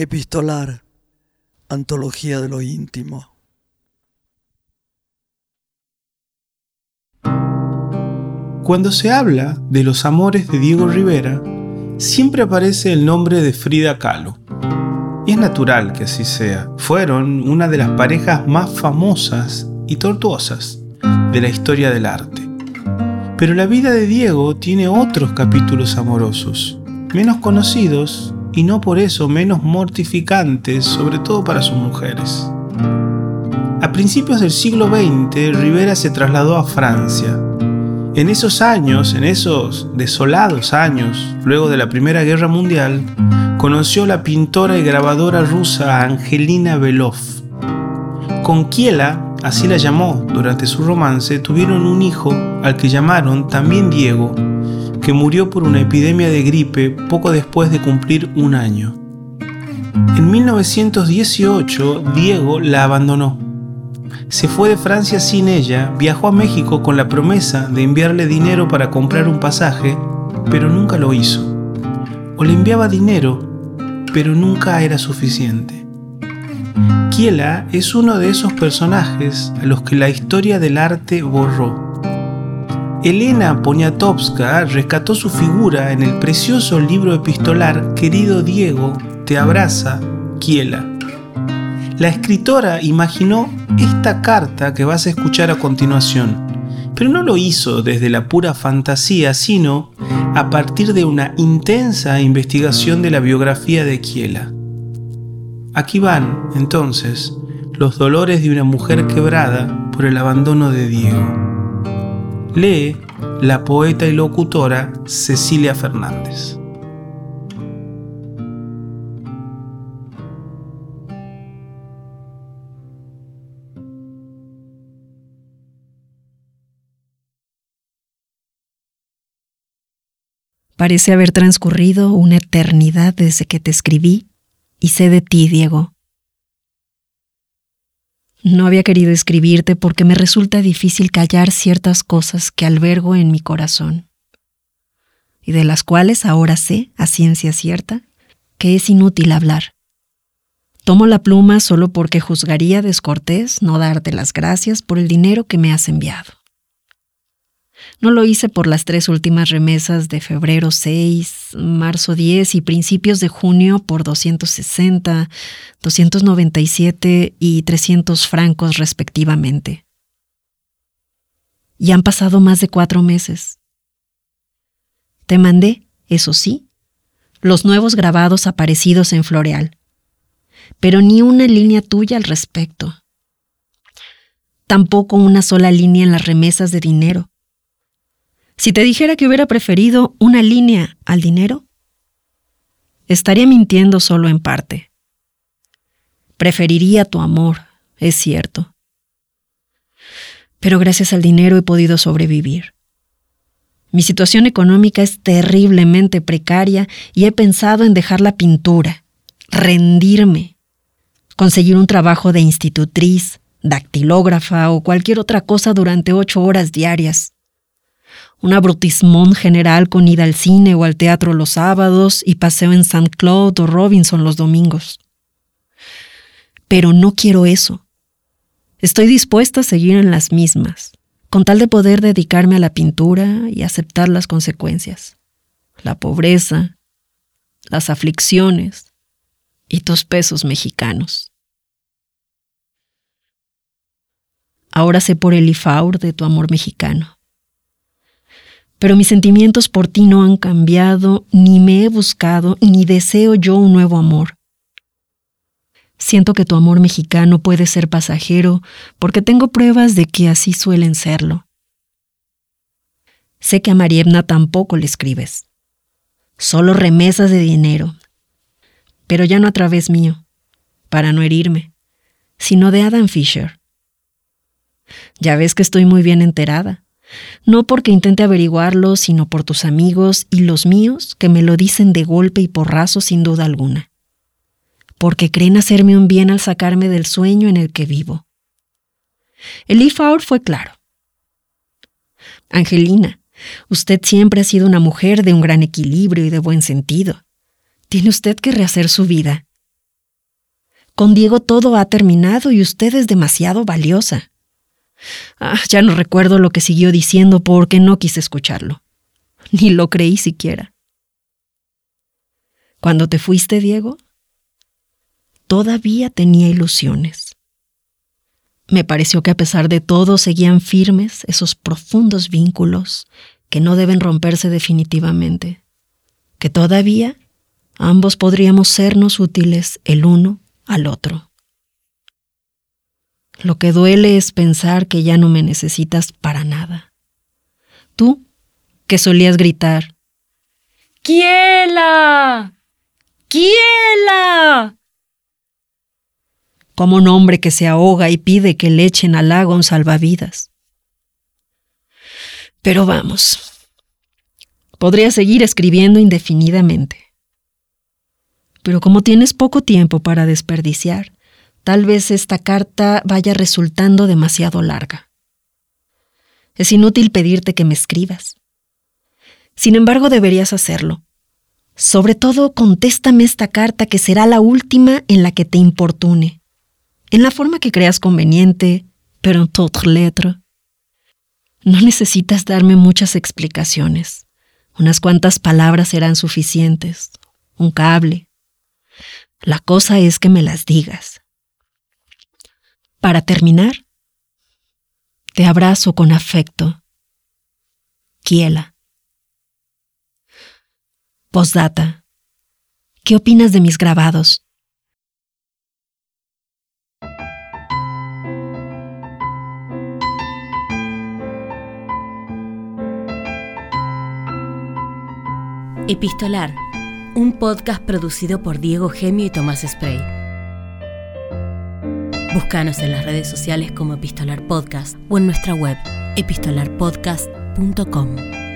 Epistolar, Antología de lo íntimo. Cuando se habla de los amores de Diego Rivera, siempre aparece el nombre de Frida Kahlo. Y es natural que así sea. Fueron una de las parejas más famosas y tortuosas de la historia del arte. Pero la vida de Diego tiene otros capítulos amorosos, menos conocidos y no por eso menos mortificantes, sobre todo para sus mujeres. A principios del siglo XX, Rivera se trasladó a Francia, en esos años, en esos desolados años, luego de la Primera Guerra Mundial, conoció la pintora y grabadora rusa Angelina Belov. Con Kiela, así la llamó durante su romance, tuvieron un hijo al que llamaron también Diego, que murió por una epidemia de gripe poco después de cumplir un año. En 1918, Diego la abandonó se fue de Francia sin ella, viajó a México con la promesa de enviarle dinero para comprar un pasaje, pero nunca lo hizo. O le enviaba dinero, pero nunca era suficiente. Kiela es uno de esos personajes a los que la historia del arte borró. Elena Poniatowska rescató su figura en el precioso libro epistolar Querido Diego, te abraza, Kiela. La escritora imaginó esta carta que vas a escuchar a continuación, pero no lo hizo desde la pura fantasía, sino a partir de una intensa investigación de la biografía de Kiela. Aquí van, entonces, los dolores de una mujer quebrada por el abandono de Diego. Lee la poeta y locutora Cecilia Fernández. Parece haber transcurrido una eternidad desde que te escribí y sé de ti, Diego. No había querido escribirte porque me resulta difícil callar ciertas cosas que albergo en mi corazón y de las cuales ahora sé, a ciencia cierta, que es inútil hablar. Tomo la pluma solo porque juzgaría descortés no darte las gracias por el dinero que me has enviado. No lo hice por las tres últimas remesas de febrero 6, marzo 10 y principios de junio por 260, 297 y 300 francos respectivamente. Y han pasado más de cuatro meses. Te mandé, eso sí, los nuevos grabados aparecidos en Floreal, pero ni una línea tuya al respecto. Tampoco una sola línea en las remesas de dinero si te dijera que hubiera preferido una línea al dinero, estaría mintiendo solo en parte. Preferiría tu amor, es cierto. Pero gracias al dinero he podido sobrevivir. Mi situación económica es terriblemente precaria y he pensado en dejar la pintura, rendirme, conseguir un trabajo de institutriz, dactilógrafa o cualquier otra cosa durante ocho horas diarias un abrutismón general con ida al cine o al teatro los sábados y paseo en St. Claude o Robinson los domingos. Pero no quiero eso. Estoy dispuesta a seguir en las mismas, con tal de poder dedicarme a la pintura y aceptar las consecuencias. La pobreza, las aflicciones y tus pesos mexicanos. Ahora sé por el ifaur de tu amor mexicano pero mis sentimientos por ti no han cambiado, ni me he buscado, ni deseo yo un nuevo amor. Siento que tu amor mexicano puede ser pasajero porque tengo pruebas de que así suelen serlo. Sé que a Marievna tampoco le escribes. Solo remesas de dinero. Pero ya no a través mío, para no herirme, sino de Adam Fisher. Ya ves que estoy muy bien enterada no porque intente averiguarlo, sino por tus amigos y los míos que me lo dicen de golpe y porrazo sin duda alguna. Porque creen hacerme un bien al sacarme del sueño en el que vivo. El IFAUR fue claro. Angelina, usted siempre ha sido una mujer de un gran equilibrio y de buen sentido. Tiene usted que rehacer su vida. Con Diego todo ha terminado y usted es demasiado valiosa. Ah, ya no recuerdo lo que siguió diciendo porque no quise escucharlo. Ni lo creí siquiera. Cuando te fuiste, Diego, todavía tenía ilusiones. Me pareció que a pesar de todo seguían firmes esos profundos vínculos que no deben romperse definitivamente, que todavía ambos podríamos sernos útiles el uno al otro. Lo que duele es pensar que ya no me necesitas para nada. Tú, que solías gritar, ¡Kiela! ¡Kiela! Como un hombre que se ahoga y pide que le echen al lago un salvavidas. Pero vamos, podría seguir escribiendo indefinidamente. Pero como tienes poco tiempo para desperdiciar, tal vez esta carta vaya resultando demasiado larga. Es inútil pedirte que me escribas. Sin embargo, deberías hacerlo. Sobre todo, contéstame esta carta que será la última en la que te importune, en la forma que creas conveniente, pero en toute lettre. No necesitas darme muchas explicaciones. Unas cuantas palabras serán suficientes. Un cable. La cosa es que me las digas. Para terminar, te abrazo con afecto. Kiela. Postdata. ¿Qué opinas de mis grabados? Epistolar, un podcast producido por Diego Gemio y Tomás Spray. Búscanos en las redes sociales como Epistolar Podcast o en nuestra web epistolarpodcast.com.